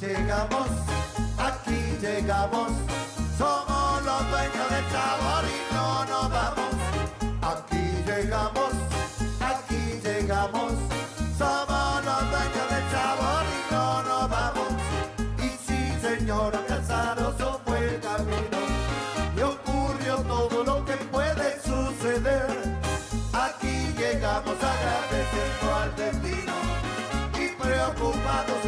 llegamos, aquí llegamos, somos los dueños del sabor y no nos vamos. Aquí llegamos, aquí llegamos, somos los dueños del sabor y no nos vamos. Y sí, señora, casaroso fue el camino y ocurrió todo lo que puede suceder. Aquí llegamos agradeciendo al destino y preocupados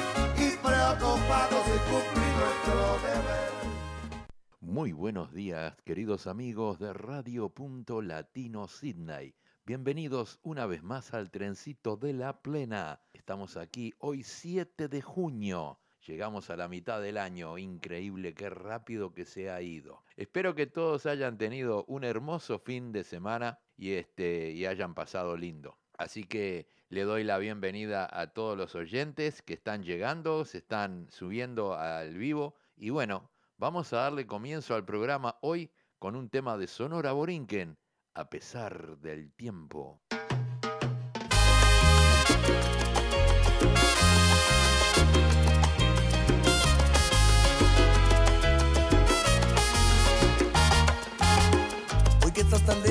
Muy buenos días, queridos amigos de Radio Punto Latino Sydney. Bienvenidos una vez más al trencito de la plena. Estamos aquí hoy 7 de junio. Llegamos a la mitad del año, increíble qué rápido que se ha ido. Espero que todos hayan tenido un hermoso fin de semana y este y hayan pasado lindo. Así que le doy la bienvenida a todos los oyentes que están llegando, se están subiendo al vivo y bueno, vamos a darle comienzo al programa hoy con un tema de Sonora Borinquen, a pesar del tiempo. Hoy estás tan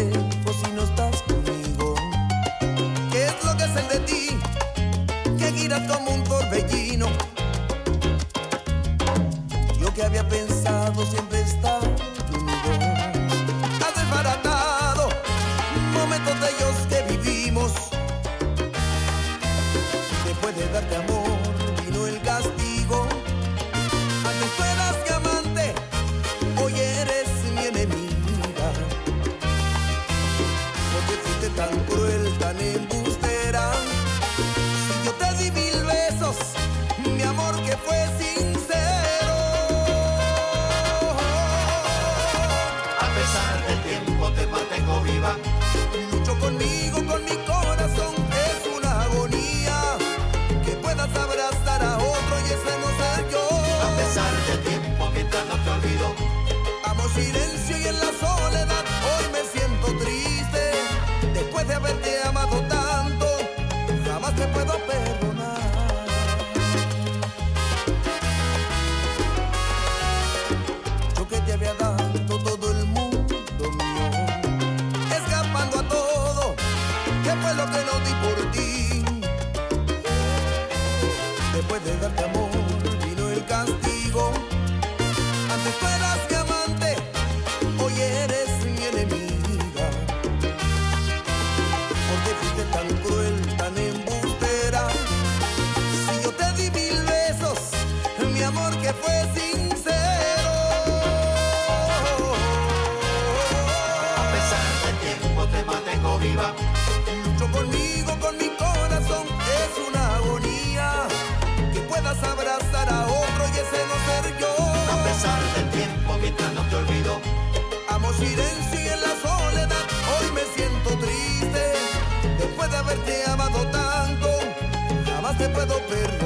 puedo perdonar.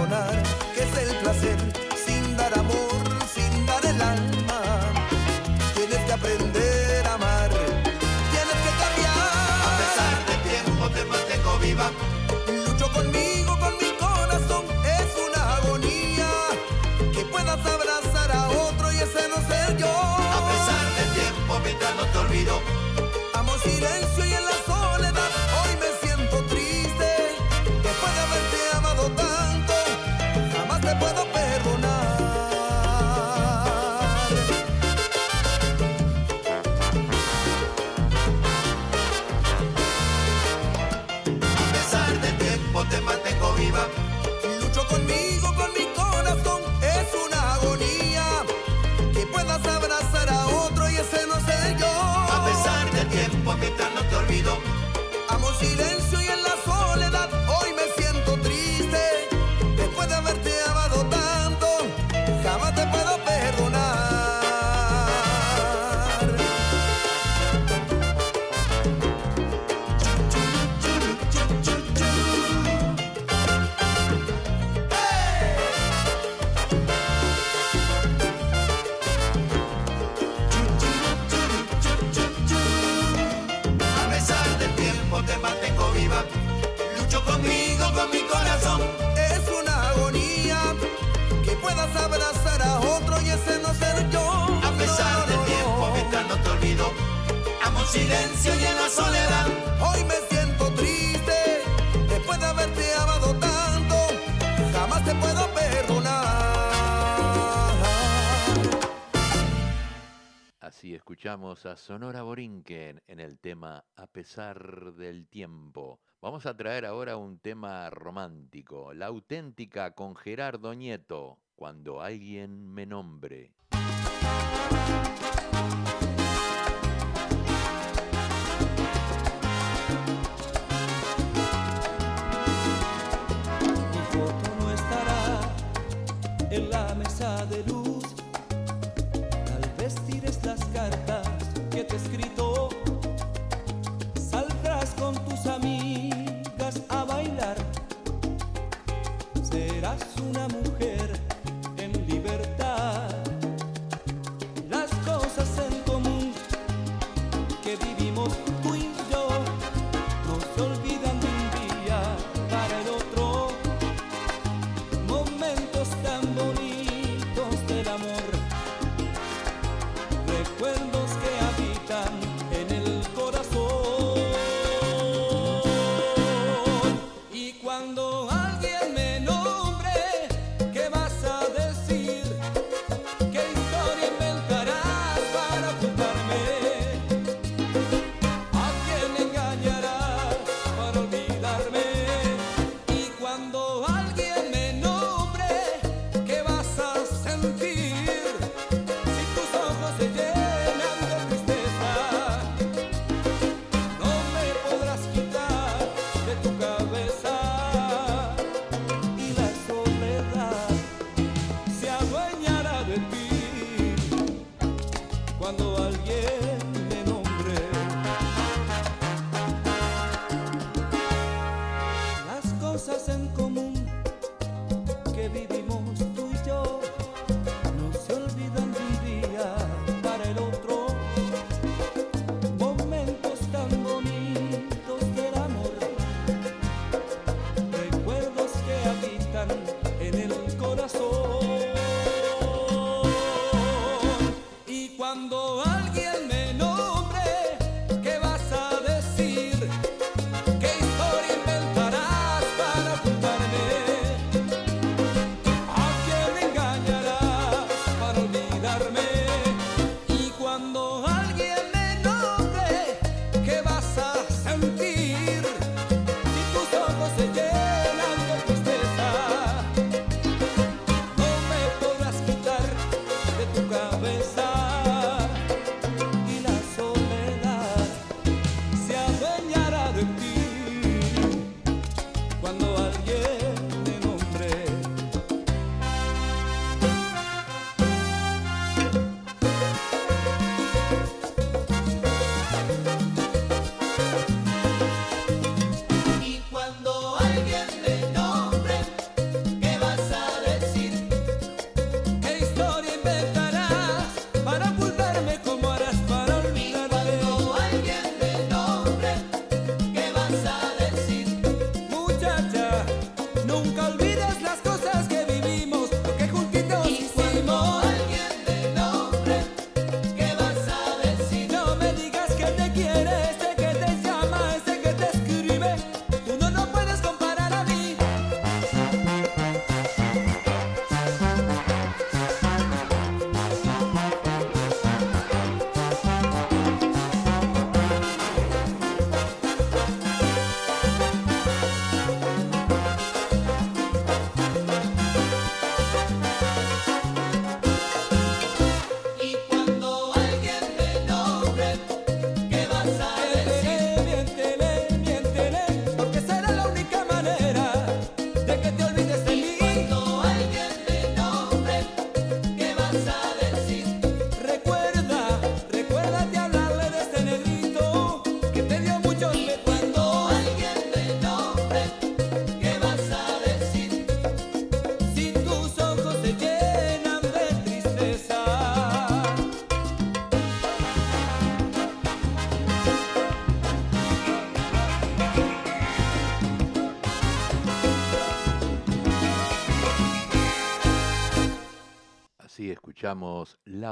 y escuchamos a Sonora Borinquen en el tema A pesar del tiempo. Vamos a traer ahora un tema romántico, la auténtica con Gerardo Nieto, cuando alguien me nombre.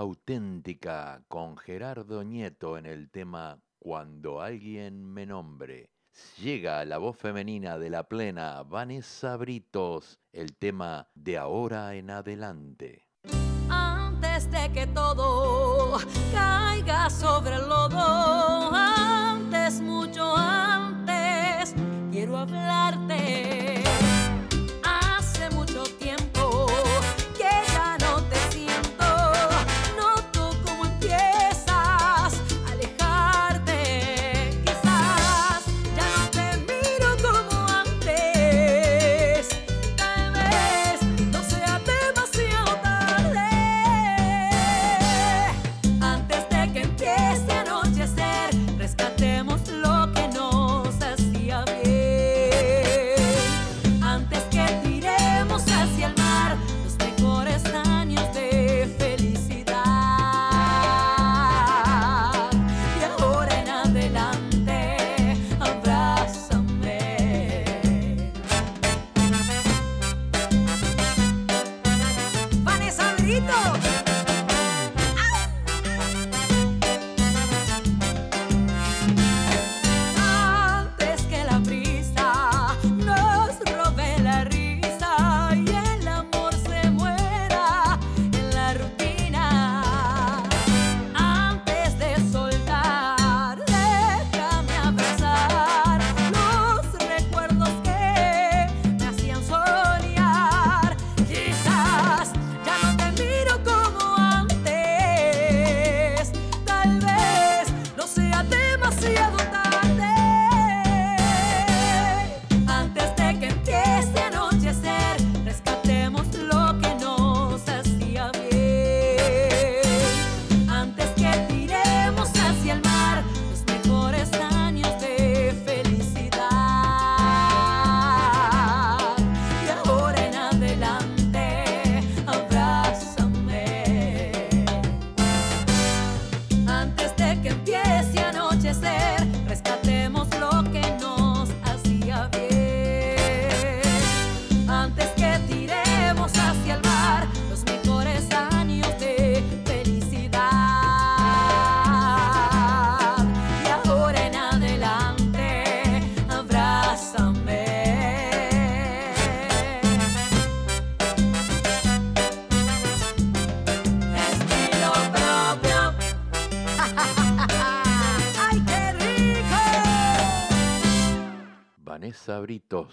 Auténtica con Gerardo Nieto en el tema Cuando alguien me nombre. Llega la voz femenina de la plena Vanessa Britos, el tema de ahora en adelante. Antes de que todo caiga sobre el lodo, antes, mucho antes, quiero hablarte.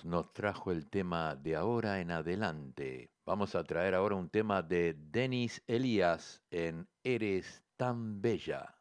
Nos trajo el tema de ahora en adelante. Vamos a traer ahora un tema de Denis Elías en Eres tan bella.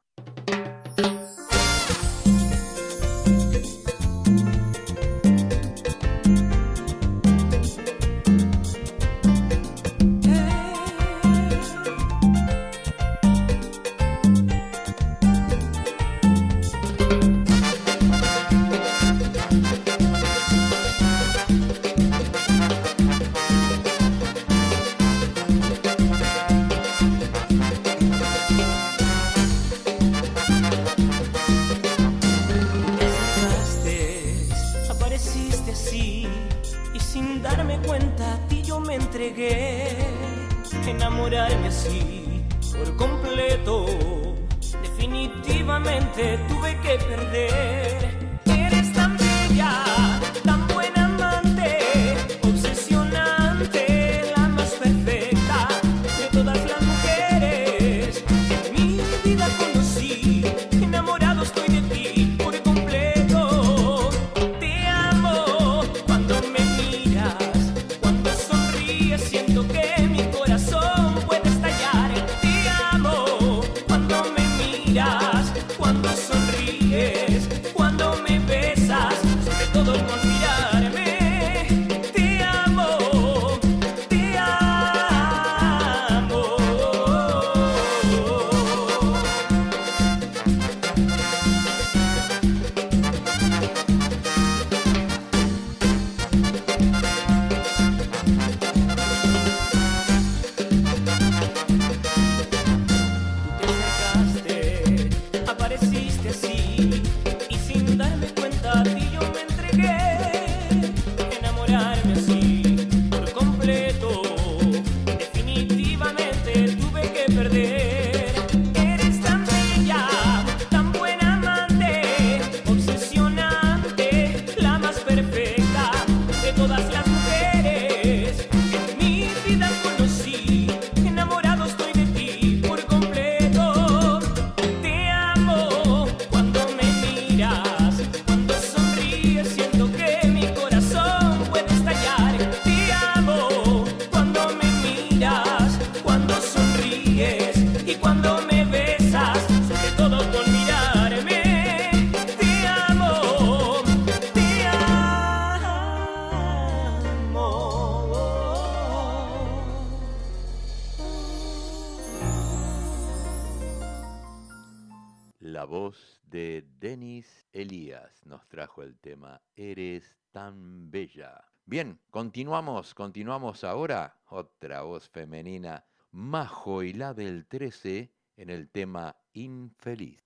Bien, continuamos, continuamos ahora. Otra voz femenina, Majo y la del 13 en el tema Infeliz.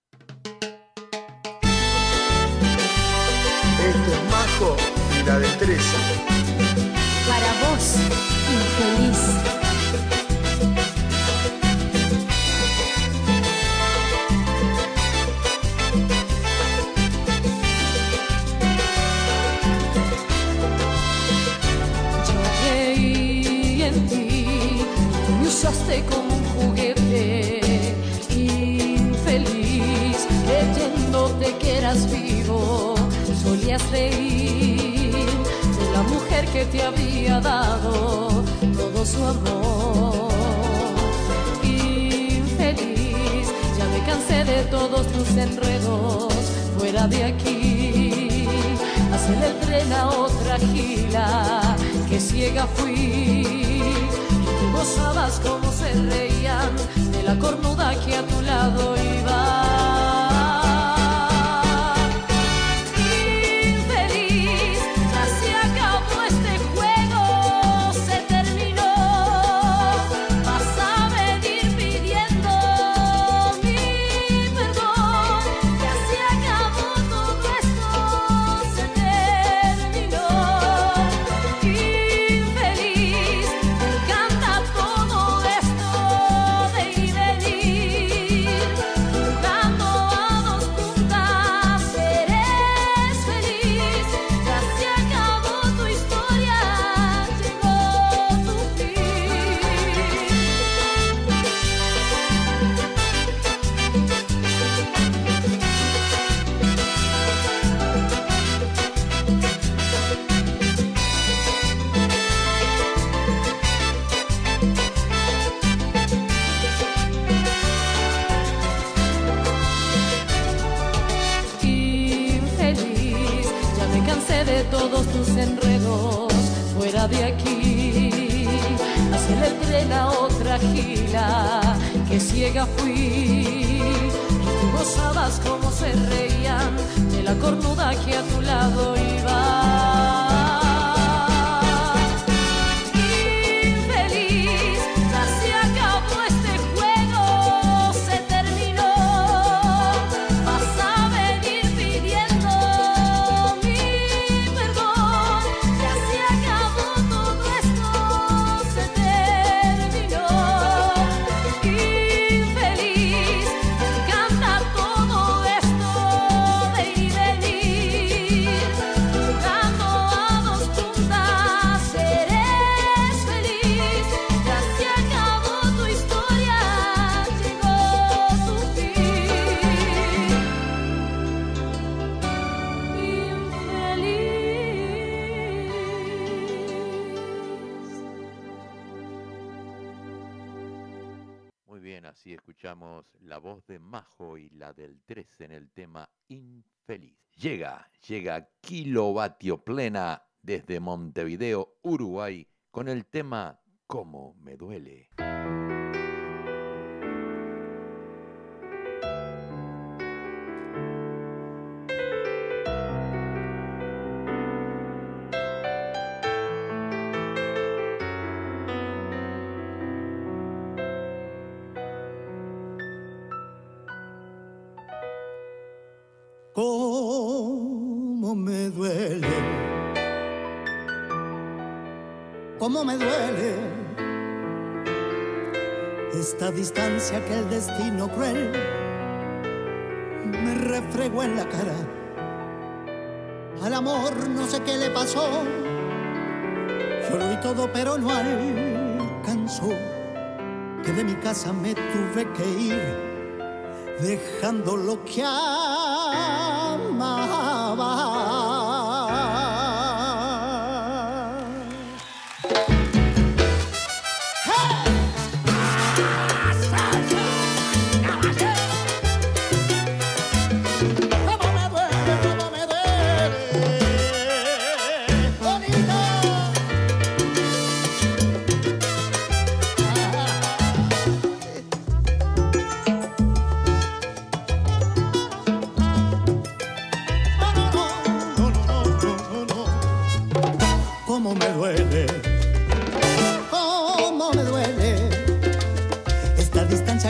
Esto es Majo y la del 13. Para vos, infeliz. Usaste como un juguete infeliz, creyéndote que eras vivo, solías reír de la mujer que te había dado todo su amor. Infeliz, ya me cansé de todos tus enredos, fuera de aquí, hacer el tren a otra gila, que ciega fui. Gozabas como se reían de la cornuda que a tu lado la voz de Majo y la del 13 en el tema Infeliz. Llega, llega Kilovatio Plena desde Montevideo, Uruguay, con el tema Cómo me duele. Distancia que el destino cruel me refregó en la cara. Al amor no sé qué le pasó, lo vi todo pero no alcanzó, que de mi casa me tuve que ir dejando lo que amaba.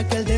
aquel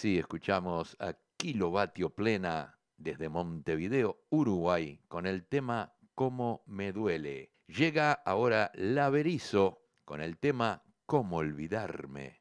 así escuchamos a Kilovatio Plena desde Montevideo, Uruguay, con el tema Cómo me duele. Llega ahora Laverizo con el tema Cómo olvidarme.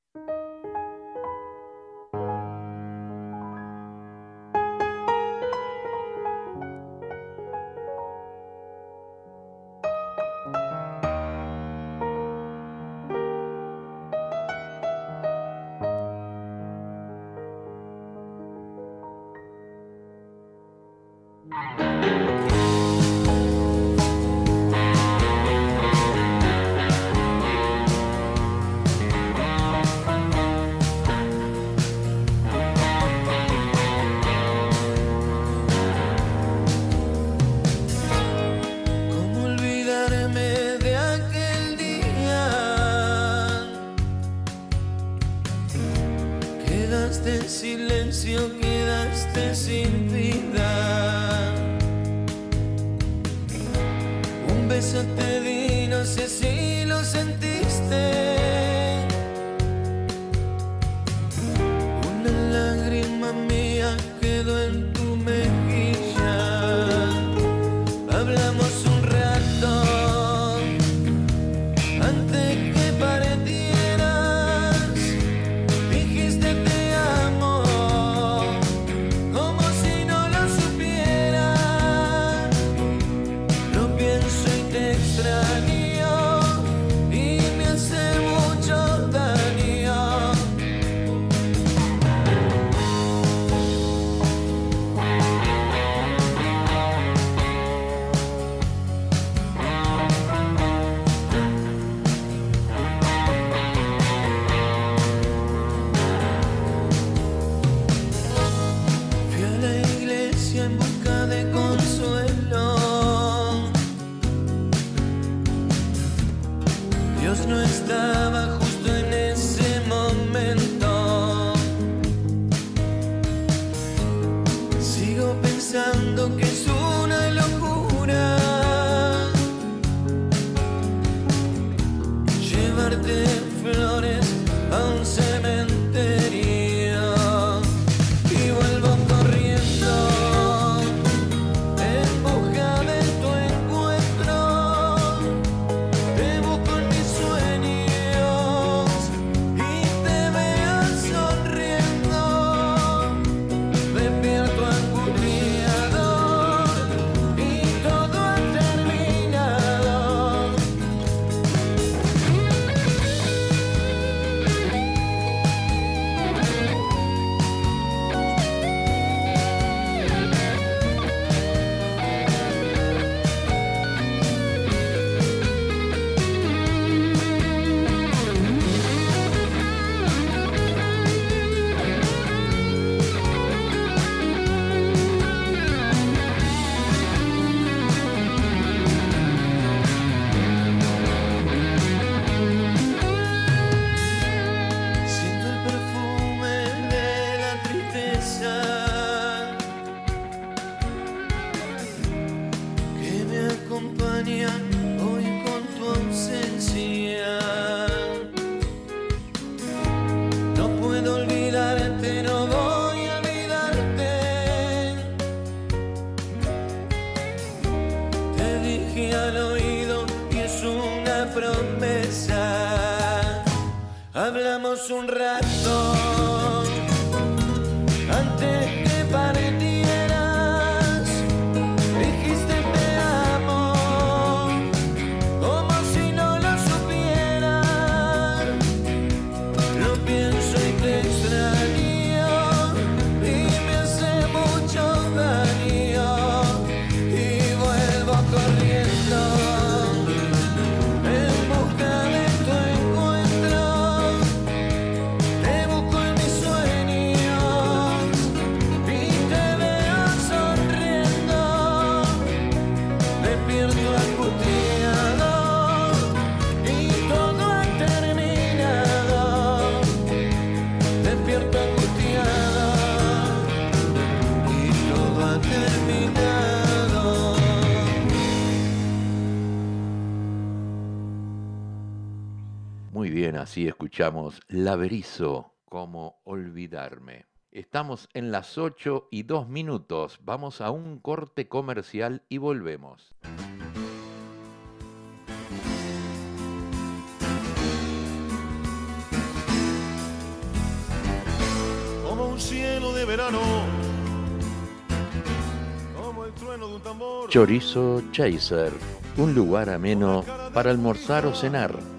Así escuchamos Laberizo, como olvidarme. Estamos en las 8 y 2 minutos. Vamos a un corte comercial y volvemos. Como un cielo de verano. Como el trueno de un tambor. Chorizo Chaser, un lugar ameno para almorzar o cenar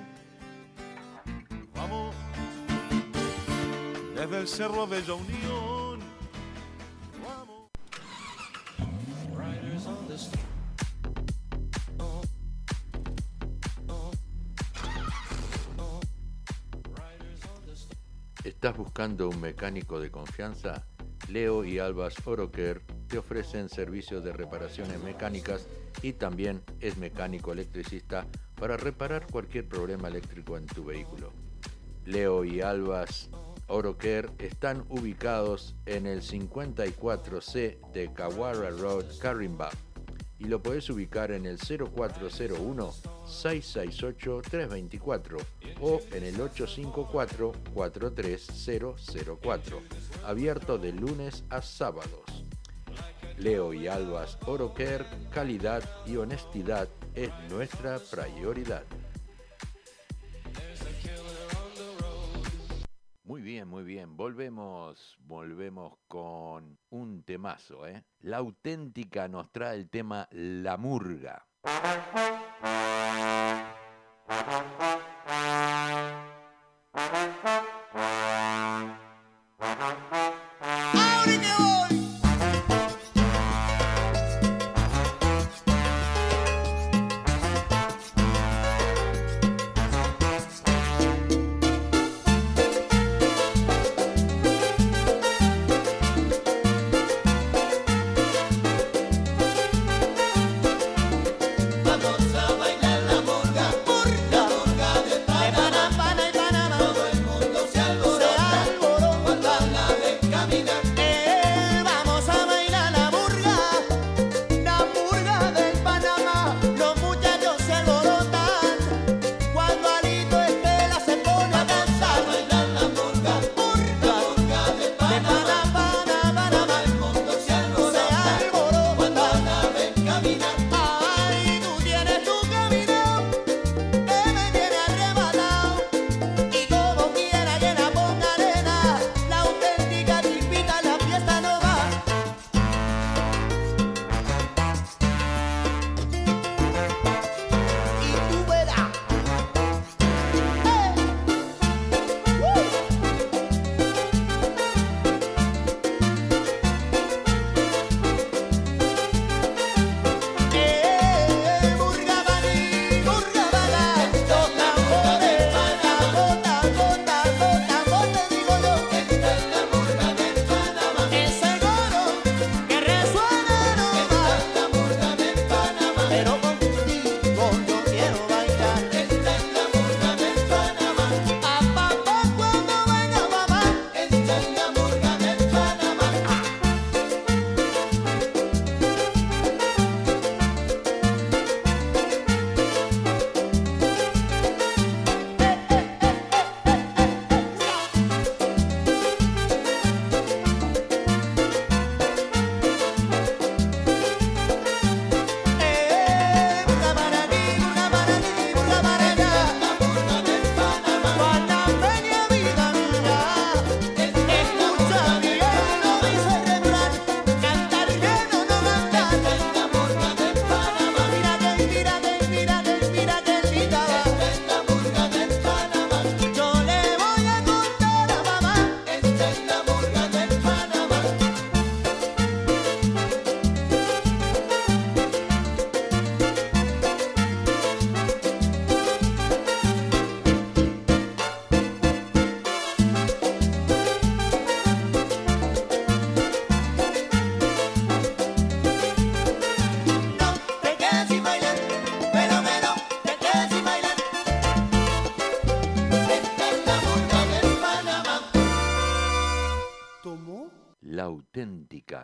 El Cerro Bella Unión. ¿Estás buscando un mecánico de confianza? Leo y Albas Oroker te ofrecen servicios de reparaciones mecánicas y también es mecánico electricista para reparar cualquier problema eléctrico en tu vehículo. Leo y Albas Oroquer están ubicados en el 54C de Kawara Road, Carimba, y lo puedes ubicar en el 0401-668-324 o en el 854-43004, abierto de lunes a sábados. Leo y Albas Oroquer, calidad y honestidad es nuestra prioridad. Muy bien, muy bien. Volvemos, volvemos con un temazo, ¿eh? La auténtica nos trae el tema La Murga.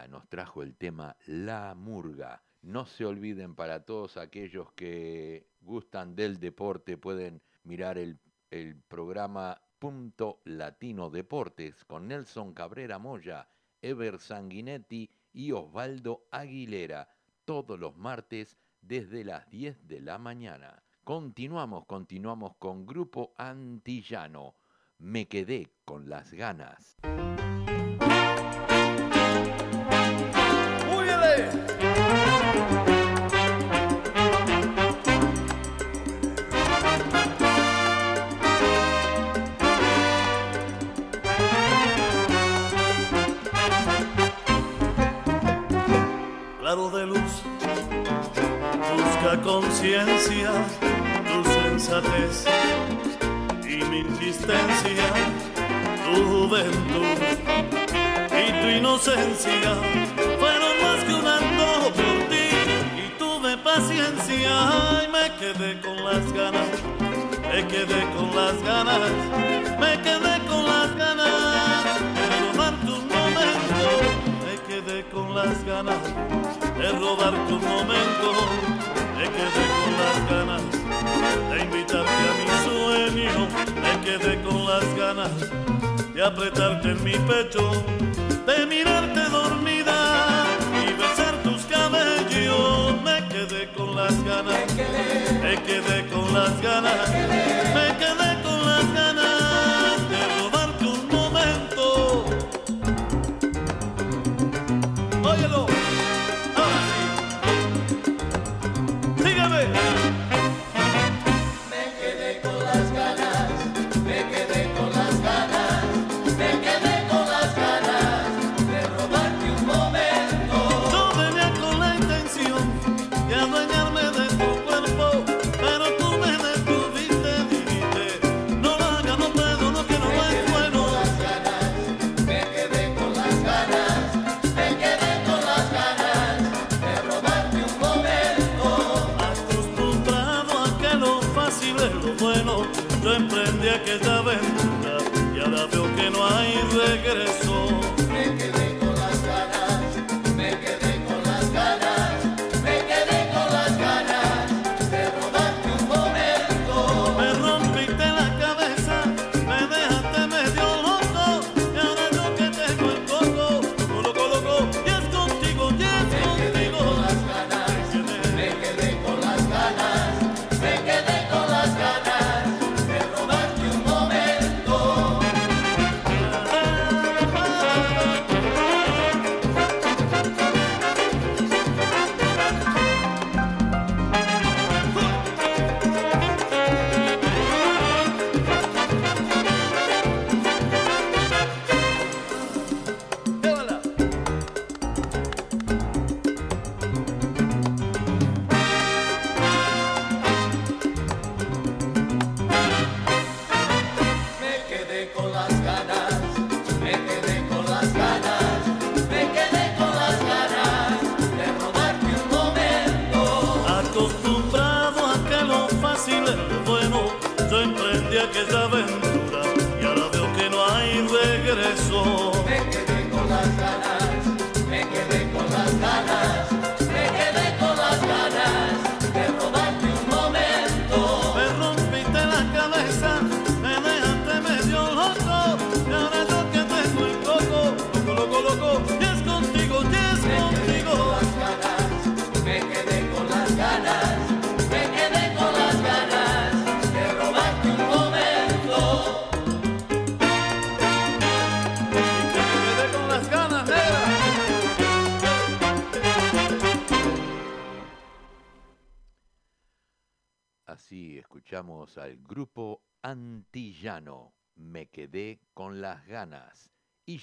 Nos trajo el tema La Murga. No se olviden para todos aquellos que gustan del deporte, pueden mirar el, el programa Punto Latino Deportes con Nelson Cabrera Moya, Ever Sanguinetti y Osvaldo Aguilera, todos los martes desde las 10 de la mañana. Continuamos, continuamos con Grupo Antillano. Me quedé con las ganas. Claro de luz, busca conciencia, tu sensatez y mi insistencia, tu juventud. Y tu inocencia fueron más que un antojo por ti. Y tuve paciencia y me quedé con las ganas, me quedé con las ganas, me quedé con las ganas de un momento, me quedé con las ganas de robarte un momento, me quedé con las ganas de invitarte a mi sueño, me quedé con las ganas de apretarte en mi pecho, de mirarte dormida y besar tus cabellos, me quedé con las ganas, me quedé con las ganas, me quedé regressou.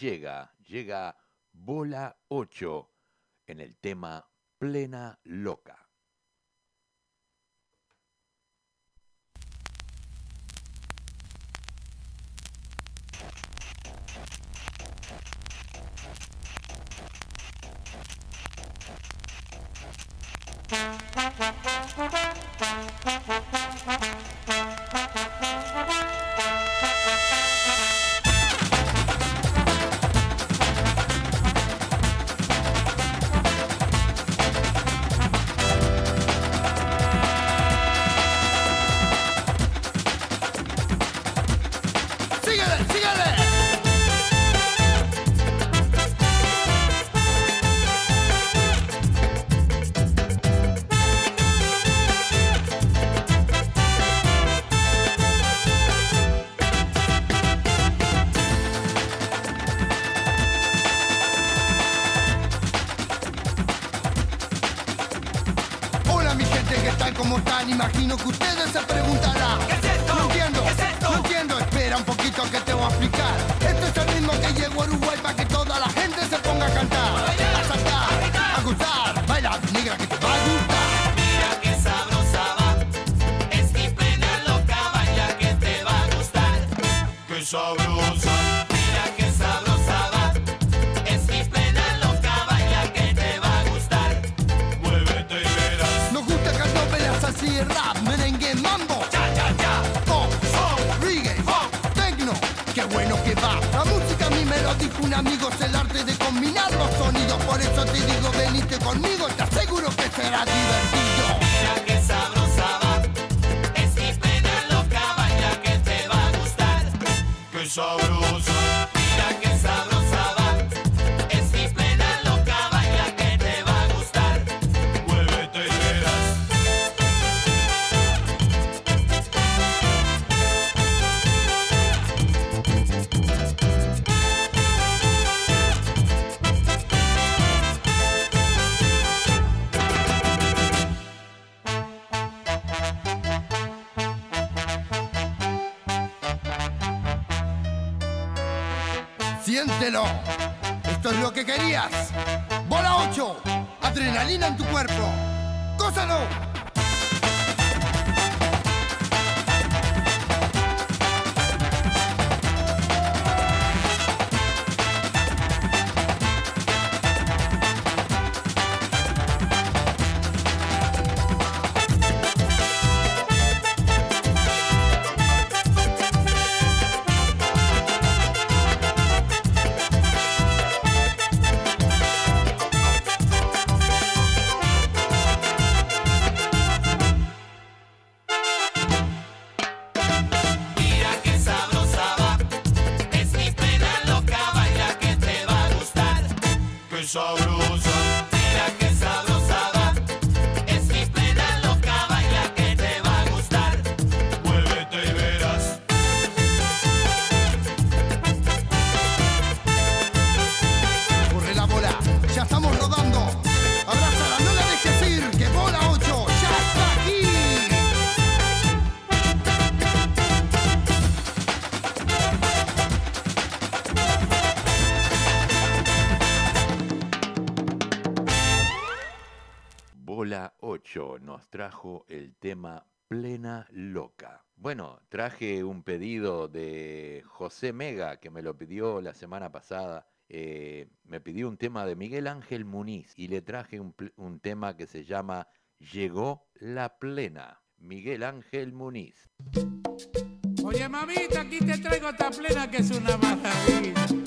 Llega, llega Bola 8 en el tema Plena Loca. Esto es lo que querías. Bola 8, adrenalina en tu cuerpo. Cósalo. nos trajo el tema Plena Loca. Bueno, traje un pedido de José Mega que me lo pidió la semana pasada. Eh, me pidió un tema de Miguel Ángel Muniz y le traje un, un tema que se llama Llegó la Plena. Miguel Ángel Muniz. Oye, mamita, aquí te traigo esta plena que es una maravilla.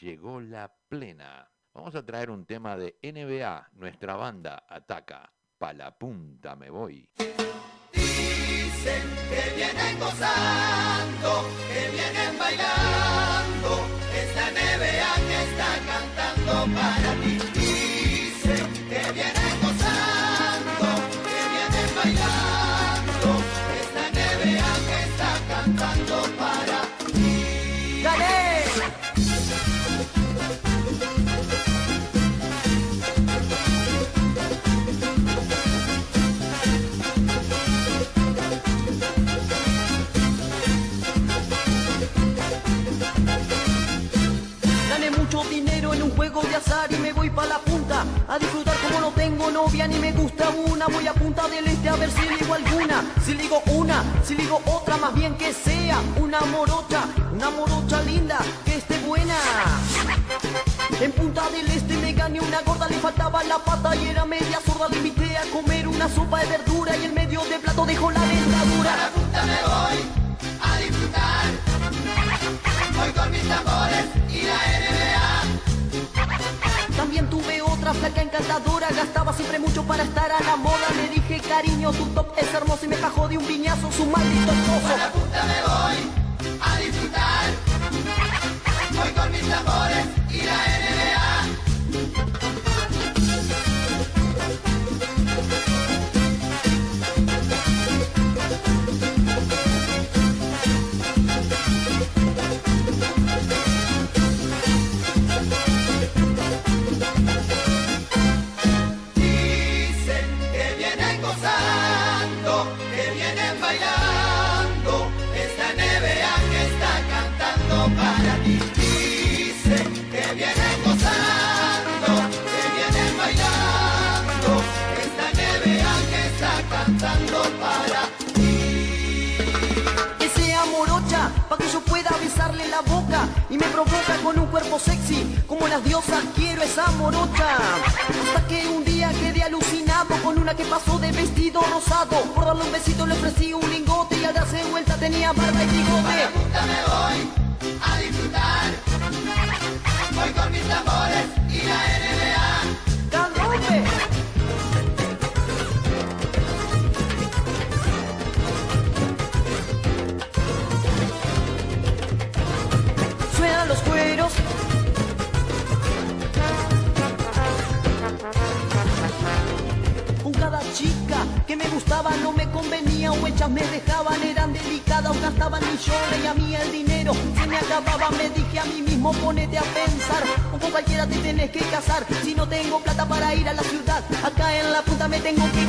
Llegó la plena. Vamos a traer un tema de NBA, nuestra banda ataca. Pa la punta me voy. Dicen que vienen gozando, que vienen bailando, esta NBA que está cantando para ti. Voy a punta del este a ver si ligo alguna Si ligo una, si ligo otra, más bien que sea Una morocha, una morocha linda, que esté buena En punta del este me gané una gorda, le faltaba la pata y era media sorda Le invité a comer una sopa de verdura y en medio del plato dejó la dentadura A la punta me voy a disfrutar. Voy con mis tambores y la NBA. También tuve flaca encantadora, gastaba siempre mucho para estar a la moda. Le dije, cariño, tu top es hermoso y me bajó de un viñazo su maldito esposo. La punta me voy a disfrutar. Voy con mis tambores como las diosas quiero esa morocha. Hasta que un día quedé alucinado con una que pasó de vestido rosado. Por darle un besito le ofrecí un lingote y al darse vuelta tenía barba y bigote. me voy a disfrutar. Voy con mis tambores y la. Ponete a pensar, o con cualquiera te tenés que casar. Si no tengo plata para ir a la ciudad, acá en la punta me tengo que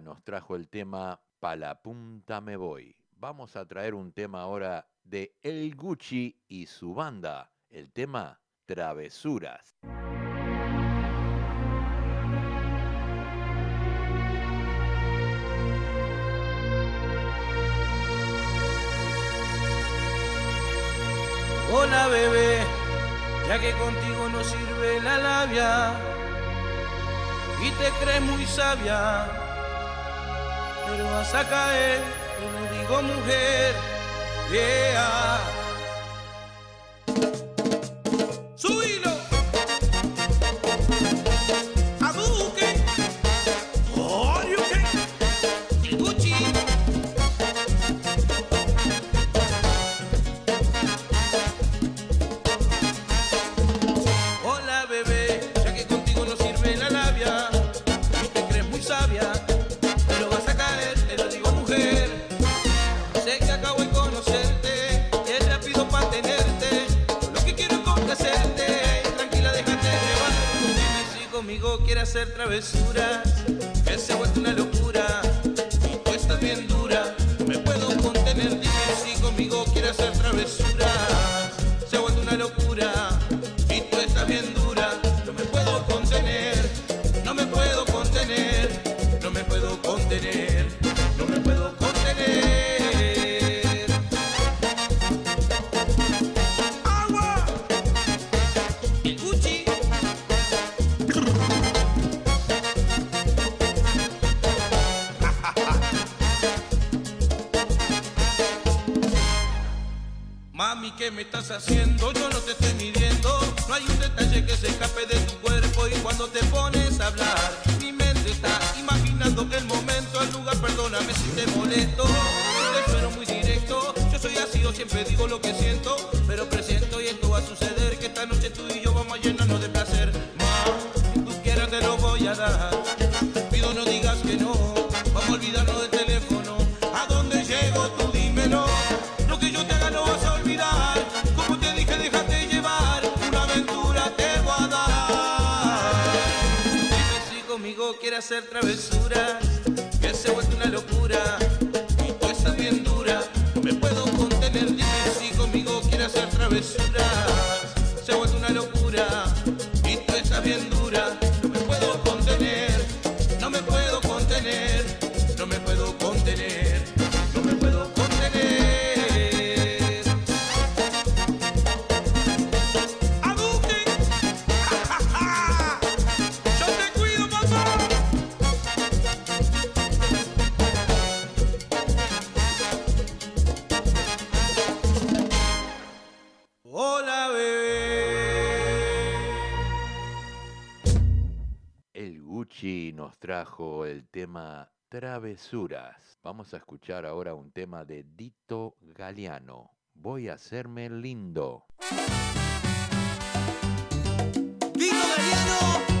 Nos trajo el tema Pa la punta me voy. Vamos a traer un tema ahora de El Gucci y su banda. El tema Travesuras. Hola bebé, ya que contigo no sirve la labia y te crees muy sabia, pero vas a caer, te lo digo mujer, yeah. tema Travesuras. Vamos a escuchar ahora un tema de Dito Galeano. Voy a hacerme lindo. Dito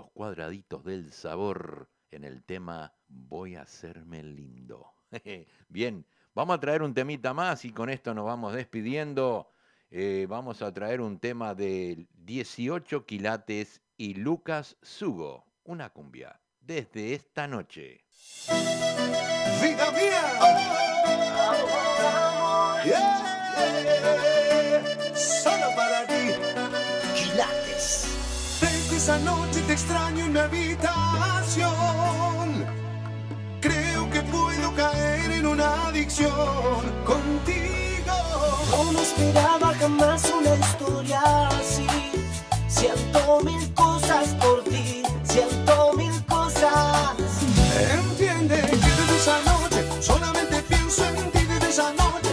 los cuadraditos del sabor en el tema Voy a hacerme lindo. Bien, vamos a traer un temita más y con esto nos vamos despidiendo. Eh, vamos a traer un tema de 18 quilates y Lucas Sugo, una cumbia, desde esta noche. Vida mía. Yeah. Esa noche te extraño en mi habitación. Creo que puedo caer en una adicción contigo. No me esperaba jamás una historia así. Siento mil cosas por ti, siento mil cosas. Entiende que desde esa noche solamente pienso en ti desde esa noche.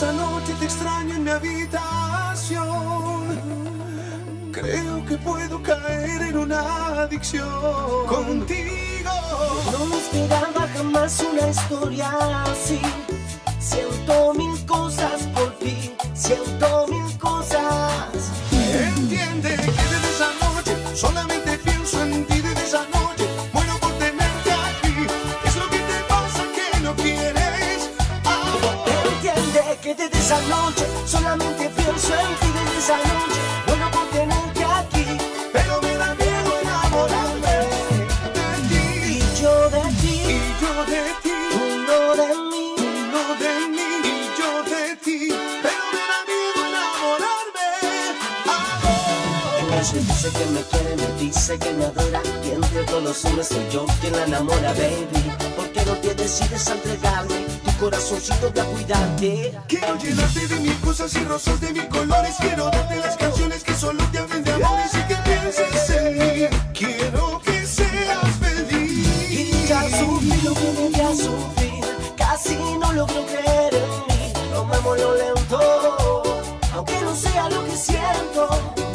Esa noche te extraño en mi habitación. Creo que puedo caer en una adicción contigo. No me esperaba jamás una historia así. Siento mil cosas por ti, siento que me adora Quien entre todos los hombres soy yo quien la enamora, baby. ¿Por qué no te decides a entregarme tu corazoncito para cuidarte? Quiero llenarte de mis cosas y rosas de mis colores. Quiero darte las canciones que solo te hablen de amores y que pienses en mí. Quiero que seas feliz. Y ya sufrí lo que debía sufrir. Casi no logro creer en mí. Tomémoslo lento Aunque no sea lo que siento.